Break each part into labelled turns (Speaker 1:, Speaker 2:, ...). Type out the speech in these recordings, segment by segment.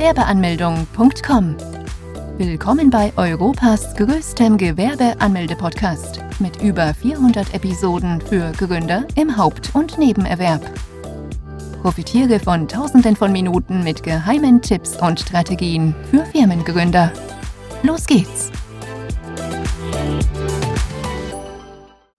Speaker 1: Gewerbeanmeldung.com. Willkommen bei Europas größtem Gewerbeanmelde-Podcast mit über 400 Episoden für Gründer im Haupt- und Nebenerwerb. Profitiere von Tausenden von Minuten mit geheimen Tipps und Strategien für Firmengründer. Los geht's!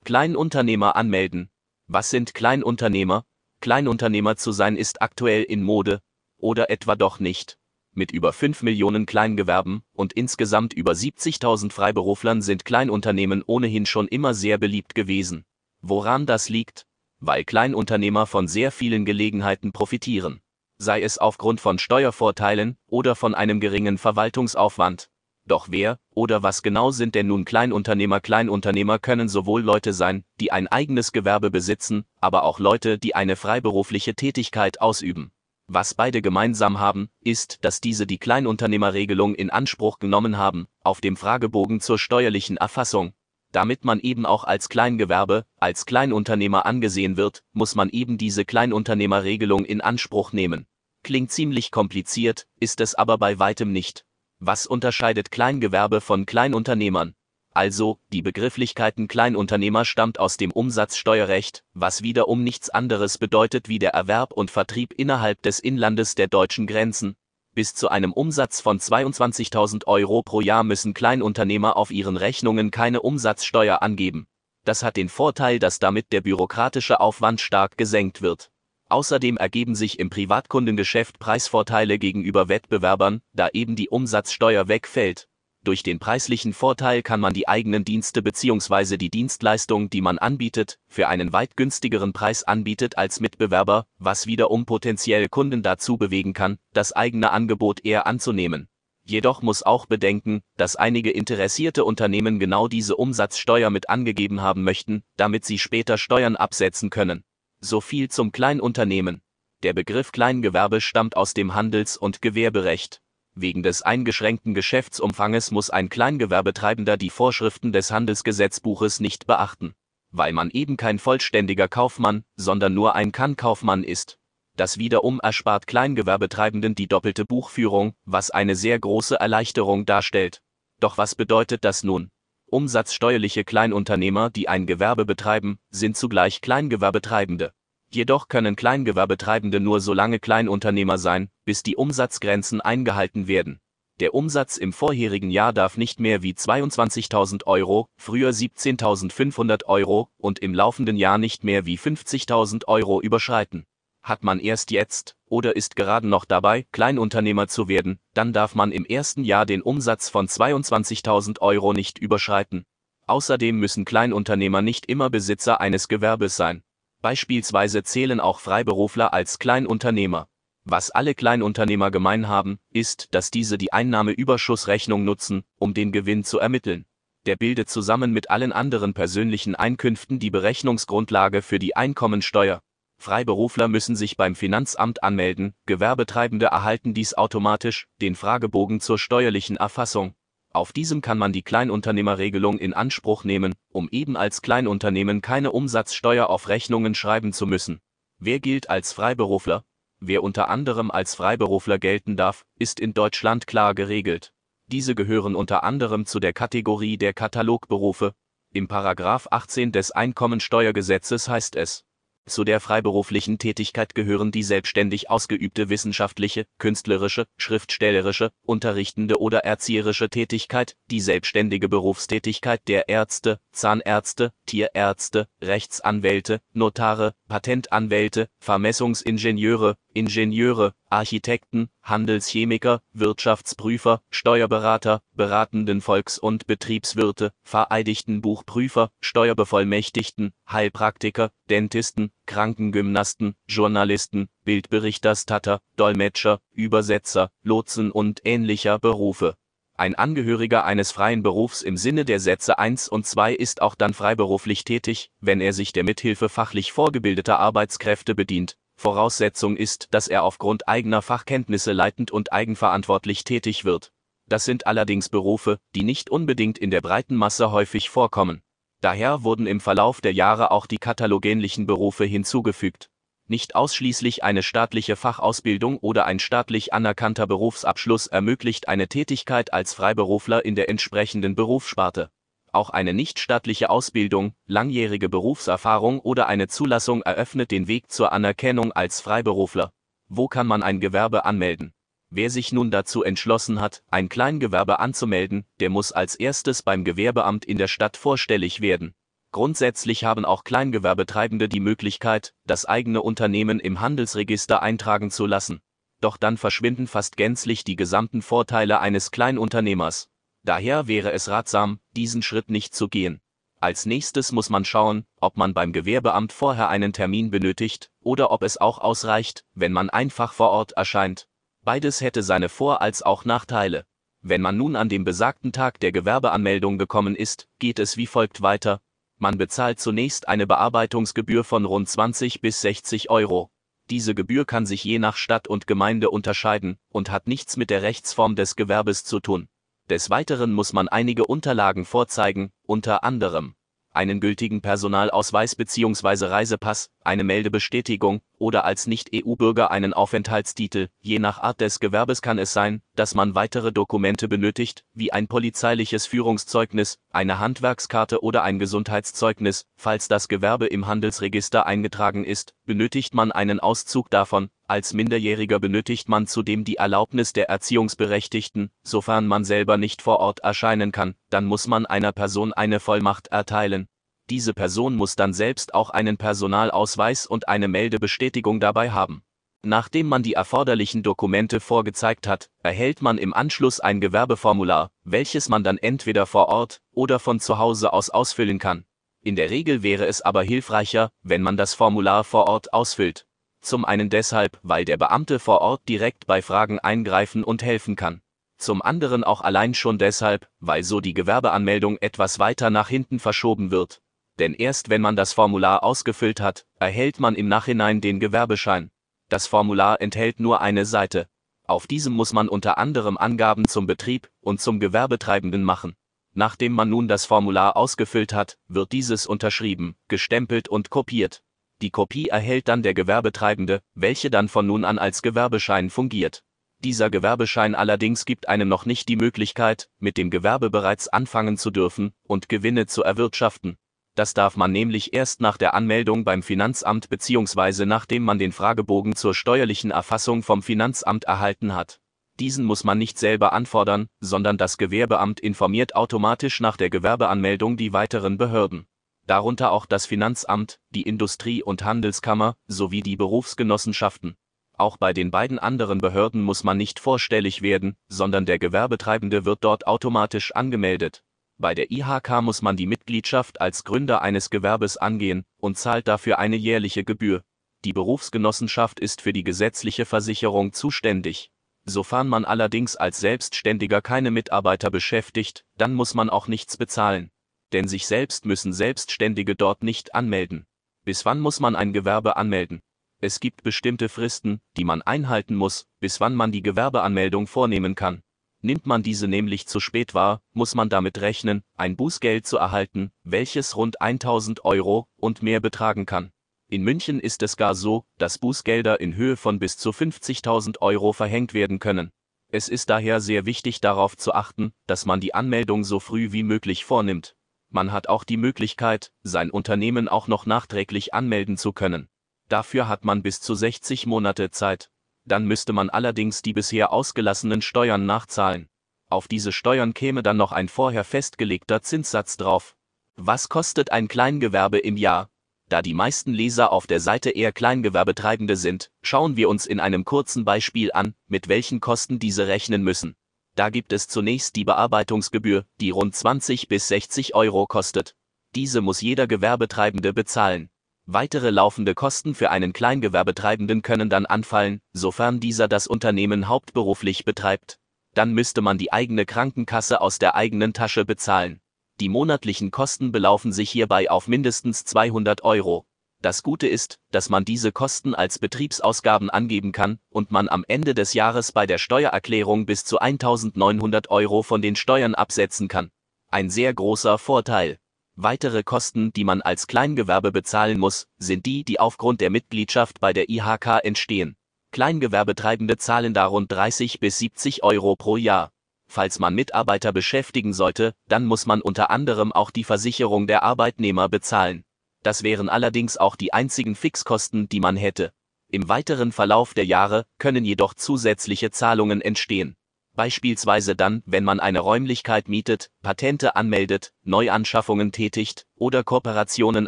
Speaker 2: Kleinunternehmer anmelden. Was sind Kleinunternehmer? Kleinunternehmer zu sein ist aktuell in Mode. Oder etwa doch nicht. Mit über 5 Millionen Kleingewerben und insgesamt über 70.000 Freiberuflern sind Kleinunternehmen ohnehin schon immer sehr beliebt gewesen. Woran das liegt? Weil Kleinunternehmer von sehr vielen Gelegenheiten profitieren. Sei es aufgrund von Steuervorteilen oder von einem geringen Verwaltungsaufwand. Doch wer oder was genau sind denn nun Kleinunternehmer? Kleinunternehmer können sowohl Leute sein, die ein eigenes Gewerbe besitzen, aber auch Leute, die eine freiberufliche Tätigkeit ausüben. Was beide gemeinsam haben, ist, dass diese die Kleinunternehmerregelung in Anspruch genommen haben, auf dem Fragebogen zur steuerlichen Erfassung. Damit man eben auch als Kleingewerbe, als Kleinunternehmer angesehen wird, muss man eben diese Kleinunternehmerregelung in Anspruch nehmen. Klingt ziemlich kompliziert, ist es aber bei weitem nicht. Was unterscheidet Kleingewerbe von Kleinunternehmern? Also, die Begrifflichkeiten Kleinunternehmer stammt aus dem Umsatzsteuerrecht, was wiederum nichts anderes bedeutet wie der Erwerb und Vertrieb innerhalb des Inlandes der deutschen Grenzen. Bis zu einem Umsatz von 22.000 Euro pro Jahr müssen Kleinunternehmer auf ihren Rechnungen keine Umsatzsteuer angeben. Das hat den Vorteil, dass damit der bürokratische Aufwand stark gesenkt wird. Außerdem ergeben sich im Privatkundengeschäft Preisvorteile gegenüber Wettbewerbern, da eben die Umsatzsteuer wegfällt. Durch den preislichen Vorteil kann man die eigenen Dienste bzw. die Dienstleistung, die man anbietet, für einen weit günstigeren Preis anbietet als Mitbewerber, was wiederum potenziell Kunden dazu bewegen kann, das eigene Angebot eher anzunehmen. Jedoch muss auch bedenken, dass einige interessierte Unternehmen genau diese Umsatzsteuer mit angegeben haben möchten, damit sie später Steuern absetzen können. So viel zum Kleinunternehmen. Der Begriff Kleingewerbe stammt aus dem Handels- und Gewerberecht. Wegen des eingeschränkten Geschäftsumfanges muss ein Kleingewerbetreibender die Vorschriften des Handelsgesetzbuches nicht beachten, weil man eben kein vollständiger Kaufmann, sondern nur ein Kann-Kaufmann ist. Das wiederum erspart Kleingewerbetreibenden die doppelte Buchführung, was eine sehr große Erleichterung darstellt. Doch was bedeutet das nun? Umsatzsteuerliche Kleinunternehmer, die ein Gewerbe betreiben, sind zugleich Kleingewerbetreibende. Jedoch können Kleingewerbetreibende nur so lange Kleinunternehmer sein, bis die Umsatzgrenzen eingehalten werden. Der Umsatz im vorherigen Jahr darf nicht mehr wie 22.000 Euro, früher 17.500 Euro und im laufenden Jahr nicht mehr wie 50.000 Euro überschreiten. Hat man erst jetzt oder ist gerade noch dabei, Kleinunternehmer zu werden, dann darf man im ersten Jahr den Umsatz von 22.000 Euro nicht überschreiten. Außerdem müssen Kleinunternehmer nicht immer Besitzer eines Gewerbes sein. Beispielsweise zählen auch Freiberufler als Kleinunternehmer. Was alle Kleinunternehmer gemein haben, ist, dass diese die Einnahmeüberschussrechnung nutzen, um den Gewinn zu ermitteln. Der bildet zusammen mit allen anderen persönlichen Einkünften die Berechnungsgrundlage für die Einkommensteuer. Freiberufler müssen sich beim Finanzamt anmelden, Gewerbetreibende erhalten dies automatisch, den Fragebogen zur steuerlichen Erfassung. Auf diesem kann man die Kleinunternehmerregelung in Anspruch nehmen, um eben als Kleinunternehmen keine Umsatzsteuer auf Rechnungen schreiben zu müssen. Wer gilt als Freiberufler? Wer unter anderem als Freiberufler gelten darf, ist in Deutschland klar geregelt. Diese gehören unter anderem zu der Kategorie der Katalogberufe. Im Paragraph 18 des Einkommensteuergesetzes heißt es, zu der freiberuflichen Tätigkeit gehören die selbstständig ausgeübte wissenschaftliche, künstlerische, schriftstellerische, unterrichtende oder erzieherische Tätigkeit, die selbstständige Berufstätigkeit der Ärzte, Zahnärzte, Tierärzte, Rechtsanwälte, Notare, Patentanwälte, Vermessungsingenieure, Ingenieure, Architekten, Handelschemiker, Wirtschaftsprüfer, Steuerberater, beratenden Volks- und Betriebswirte, vereidigten Buchprüfer, Steuerbevollmächtigten, Heilpraktiker, Dentisten, Krankengymnasten, Journalisten, Bildberichterstatter, Dolmetscher, Übersetzer, Lotsen und ähnlicher Berufe. Ein Angehöriger eines freien Berufs im Sinne der Sätze 1 und 2 ist auch dann freiberuflich tätig, wenn er sich der Mithilfe fachlich vorgebildeter Arbeitskräfte bedient, Voraussetzung ist, dass er aufgrund eigener Fachkenntnisse leitend und eigenverantwortlich tätig wird. Das sind allerdings Berufe, die nicht unbedingt in der breiten Masse häufig vorkommen. Daher wurden im Verlauf der Jahre auch die katalogähnlichen Berufe hinzugefügt. Nicht ausschließlich eine staatliche Fachausbildung oder ein staatlich anerkannter Berufsabschluss ermöglicht eine Tätigkeit als Freiberufler in der entsprechenden Berufssparte. Auch eine nichtstaatliche Ausbildung, langjährige Berufserfahrung oder eine Zulassung eröffnet den Weg zur Anerkennung als Freiberufler. Wo kann man ein Gewerbe anmelden? Wer sich nun dazu entschlossen hat, ein Kleingewerbe anzumelden, der muss als erstes beim Gewerbeamt in der Stadt vorstellig werden. Grundsätzlich haben auch Kleingewerbetreibende die Möglichkeit, das eigene Unternehmen im Handelsregister eintragen zu lassen. Doch dann verschwinden fast gänzlich die gesamten Vorteile eines Kleinunternehmers. Daher wäre es ratsam, diesen Schritt nicht zu gehen. Als nächstes muss man schauen, ob man beim Gewerbeamt vorher einen Termin benötigt oder ob es auch ausreicht, wenn man einfach vor Ort erscheint. Beides hätte seine Vor- als auch Nachteile. Wenn man nun an dem besagten Tag der Gewerbeanmeldung gekommen ist, geht es wie folgt weiter. Man bezahlt zunächst eine Bearbeitungsgebühr von rund 20 bis 60 Euro. Diese Gebühr kann sich je nach Stadt und Gemeinde unterscheiden und hat nichts mit der Rechtsform des Gewerbes zu tun. Des Weiteren muss man einige Unterlagen vorzeigen, unter anderem einen gültigen Personalausweis bzw. Reisepass, eine Meldebestätigung oder als Nicht-EU-Bürger einen Aufenthaltstitel. Je nach Art des Gewerbes kann es sein, dass man weitere Dokumente benötigt, wie ein polizeiliches Führungszeugnis, eine Handwerkskarte oder ein Gesundheitszeugnis. Falls das Gewerbe im Handelsregister eingetragen ist, benötigt man einen Auszug davon. Als Minderjähriger benötigt man zudem die Erlaubnis der Erziehungsberechtigten, sofern man selber nicht vor Ort erscheinen kann, dann muss man einer Person eine Vollmacht erteilen. Diese Person muss dann selbst auch einen Personalausweis und eine Meldebestätigung dabei haben. Nachdem man die erforderlichen Dokumente vorgezeigt hat, erhält man im Anschluss ein Gewerbeformular, welches man dann entweder vor Ort oder von zu Hause aus ausfüllen kann. In der Regel wäre es aber hilfreicher, wenn man das Formular vor Ort ausfüllt. Zum einen deshalb, weil der Beamte vor Ort direkt bei Fragen eingreifen und helfen kann. Zum anderen auch allein schon deshalb, weil so die Gewerbeanmeldung etwas weiter nach hinten verschoben wird denn erst wenn man das Formular ausgefüllt hat, erhält man im Nachhinein den Gewerbeschein. Das Formular enthält nur eine Seite. Auf diesem muss man unter anderem Angaben zum Betrieb und zum Gewerbetreibenden machen. Nachdem man nun das Formular ausgefüllt hat, wird dieses unterschrieben, gestempelt und kopiert. Die Kopie erhält dann der Gewerbetreibende, welche dann von nun an als Gewerbeschein fungiert. Dieser Gewerbeschein allerdings gibt einem noch nicht die Möglichkeit, mit dem Gewerbe bereits anfangen zu dürfen und Gewinne zu erwirtschaften. Das darf man nämlich erst nach der Anmeldung beim Finanzamt bzw. nachdem man den Fragebogen zur steuerlichen Erfassung vom Finanzamt erhalten hat. Diesen muss man nicht selber anfordern, sondern das Gewerbeamt informiert automatisch nach der Gewerbeanmeldung die weiteren Behörden. Darunter auch das Finanzamt, die Industrie- und Handelskammer sowie die Berufsgenossenschaften. Auch bei den beiden anderen Behörden muss man nicht vorstellig werden, sondern der Gewerbetreibende wird dort automatisch angemeldet. Bei der IHK muss man die Mitgliedschaft als Gründer eines Gewerbes angehen und zahlt dafür eine jährliche Gebühr. Die Berufsgenossenschaft ist für die gesetzliche Versicherung zuständig. Sofern man allerdings als Selbstständiger keine Mitarbeiter beschäftigt, dann muss man auch nichts bezahlen. Denn sich selbst müssen Selbstständige dort nicht anmelden. Bis wann muss man ein Gewerbe anmelden? Es gibt bestimmte Fristen, die man einhalten muss, bis wann man die Gewerbeanmeldung vornehmen kann. Nimmt man diese nämlich zu spät wahr, muss man damit rechnen, ein Bußgeld zu erhalten, welches rund 1000 Euro und mehr betragen kann. In München ist es gar so, dass Bußgelder in Höhe von bis zu 50.000 Euro verhängt werden können. Es ist daher sehr wichtig darauf zu achten, dass man die Anmeldung so früh wie möglich vornimmt. Man hat auch die Möglichkeit, sein Unternehmen auch noch nachträglich anmelden zu können. Dafür hat man bis zu 60 Monate Zeit dann müsste man allerdings die bisher ausgelassenen Steuern nachzahlen. Auf diese Steuern käme dann noch ein vorher festgelegter Zinssatz drauf. Was kostet ein Kleingewerbe im Jahr? Da die meisten Leser auf der Seite eher Kleingewerbetreibende sind, schauen wir uns in einem kurzen Beispiel an, mit welchen Kosten diese rechnen müssen. Da gibt es zunächst die Bearbeitungsgebühr, die rund 20 bis 60 Euro kostet. Diese muss jeder Gewerbetreibende bezahlen. Weitere laufende Kosten für einen Kleingewerbetreibenden können dann anfallen, sofern dieser das Unternehmen hauptberuflich betreibt. Dann müsste man die eigene Krankenkasse aus der eigenen Tasche bezahlen. Die monatlichen Kosten belaufen sich hierbei auf mindestens 200 Euro. Das Gute ist, dass man diese Kosten als Betriebsausgaben angeben kann und man am Ende des Jahres bei der Steuererklärung bis zu 1900 Euro von den Steuern absetzen kann. Ein sehr großer Vorteil. Weitere Kosten, die man als Kleingewerbe bezahlen muss, sind die, die aufgrund der Mitgliedschaft bei der IHK entstehen. Kleingewerbetreibende zahlen da rund 30 bis 70 Euro pro Jahr. Falls man Mitarbeiter beschäftigen sollte, dann muss man unter anderem auch die Versicherung der Arbeitnehmer bezahlen. Das wären allerdings auch die einzigen Fixkosten, die man hätte. Im weiteren Verlauf der Jahre können jedoch zusätzliche Zahlungen entstehen. Beispielsweise dann, wenn man eine Räumlichkeit mietet, Patente anmeldet, Neuanschaffungen tätigt oder Kooperationen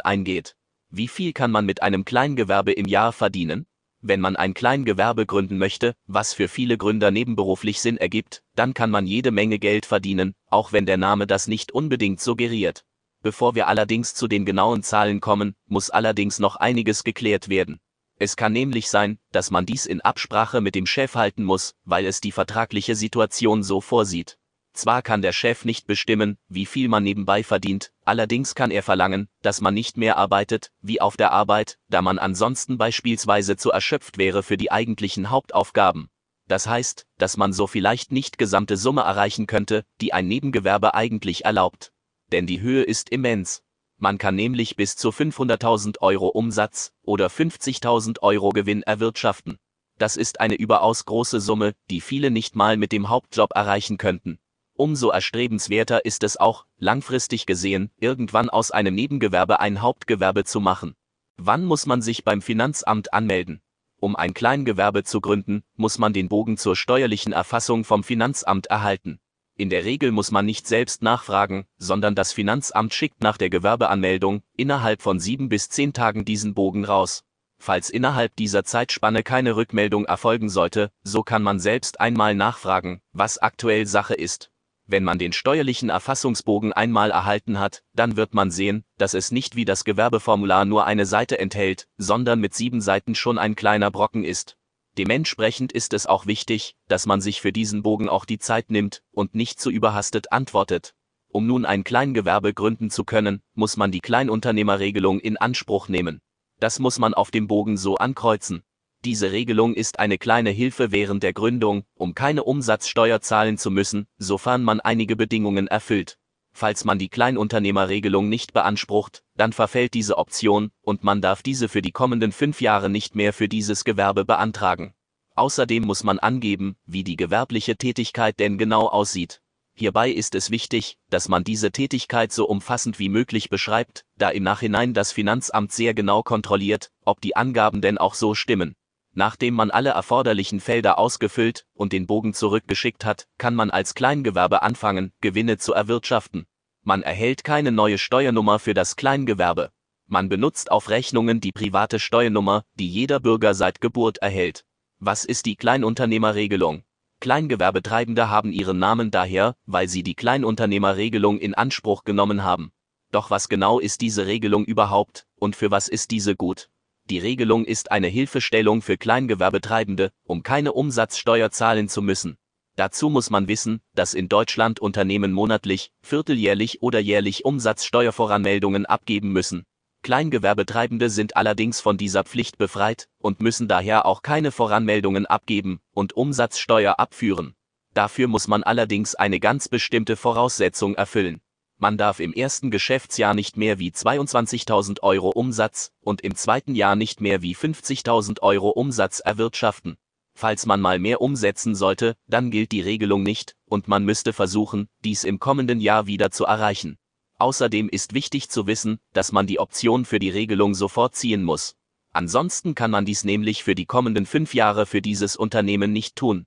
Speaker 2: eingeht. Wie viel kann man mit einem Kleingewerbe im Jahr verdienen? Wenn man ein Kleingewerbe gründen möchte, was für viele Gründer nebenberuflich Sinn ergibt, dann kann man jede Menge Geld verdienen, auch wenn der Name das nicht unbedingt suggeriert. Bevor wir allerdings zu den genauen Zahlen kommen, muss allerdings noch einiges geklärt werden. Es kann nämlich sein, dass man dies in Absprache mit dem Chef halten muss, weil es die vertragliche Situation so vorsieht. Zwar kann der Chef nicht bestimmen, wie viel man nebenbei verdient, allerdings kann er verlangen, dass man nicht mehr arbeitet, wie auf der Arbeit, da man ansonsten beispielsweise zu erschöpft wäre für die eigentlichen Hauptaufgaben. Das heißt, dass man so vielleicht nicht gesamte Summe erreichen könnte, die ein Nebengewerbe eigentlich erlaubt. Denn die Höhe ist immens. Man kann nämlich bis zu 500.000 Euro Umsatz oder 50.000 Euro Gewinn erwirtschaften. Das ist eine überaus große Summe, die viele nicht mal mit dem Hauptjob erreichen könnten. Umso erstrebenswerter ist es auch, langfristig gesehen, irgendwann aus einem Nebengewerbe ein Hauptgewerbe zu machen. Wann muss man sich beim Finanzamt anmelden? Um ein Kleingewerbe zu gründen, muss man den Bogen zur steuerlichen Erfassung vom Finanzamt erhalten. In der Regel muss man nicht selbst nachfragen, sondern das Finanzamt schickt nach der Gewerbeanmeldung innerhalb von sieben bis zehn Tagen diesen Bogen raus. Falls innerhalb dieser Zeitspanne keine Rückmeldung erfolgen sollte, so kann man selbst einmal nachfragen, was aktuell Sache ist. Wenn man den steuerlichen Erfassungsbogen einmal erhalten hat, dann wird man sehen, dass es nicht wie das Gewerbeformular nur eine Seite enthält, sondern mit sieben Seiten schon ein kleiner Brocken ist. Dementsprechend ist es auch wichtig, dass man sich für diesen Bogen auch die Zeit nimmt und nicht zu überhastet antwortet. Um nun ein Kleingewerbe gründen zu können, muss man die Kleinunternehmerregelung in Anspruch nehmen. Das muss man auf dem Bogen so ankreuzen. Diese Regelung ist eine kleine Hilfe während der Gründung, um keine Umsatzsteuer zahlen zu müssen, sofern man einige Bedingungen erfüllt. Falls man die Kleinunternehmerregelung nicht beansprucht, dann verfällt diese Option und man darf diese für die kommenden fünf Jahre nicht mehr für dieses Gewerbe beantragen. Außerdem muss man angeben, wie die gewerbliche Tätigkeit denn genau aussieht. Hierbei ist es wichtig, dass man diese Tätigkeit so umfassend wie möglich beschreibt, da im Nachhinein das Finanzamt sehr genau kontrolliert, ob die Angaben denn auch so stimmen. Nachdem man alle erforderlichen Felder ausgefüllt und den Bogen zurückgeschickt hat, kann man als Kleingewerbe anfangen, Gewinne zu erwirtschaften. Man erhält keine neue Steuernummer für das Kleingewerbe. Man benutzt auf Rechnungen die private Steuernummer, die jeder Bürger seit Geburt erhält. Was ist die Kleinunternehmerregelung? Kleingewerbetreibende haben ihren Namen daher, weil sie die Kleinunternehmerregelung in Anspruch genommen haben. Doch was genau ist diese Regelung überhaupt und für was ist diese gut? Die Regelung ist eine Hilfestellung für Kleingewerbetreibende, um keine Umsatzsteuer zahlen zu müssen. Dazu muss man wissen, dass in Deutschland Unternehmen monatlich, vierteljährlich oder jährlich Umsatzsteuervoranmeldungen abgeben müssen. Kleingewerbetreibende sind allerdings von dieser Pflicht befreit und müssen daher auch keine Voranmeldungen abgeben und Umsatzsteuer abführen. Dafür muss man allerdings eine ganz bestimmte Voraussetzung erfüllen. Man darf im ersten Geschäftsjahr nicht mehr wie 22.000 Euro Umsatz und im zweiten Jahr nicht mehr wie 50.000 Euro Umsatz erwirtschaften. Falls man mal mehr umsetzen sollte, dann gilt die Regelung nicht und man müsste versuchen, dies im kommenden Jahr wieder zu erreichen. Außerdem ist wichtig zu wissen, dass man die Option für die Regelung sofort ziehen muss. Ansonsten kann man dies nämlich für die kommenden fünf Jahre für dieses Unternehmen nicht tun.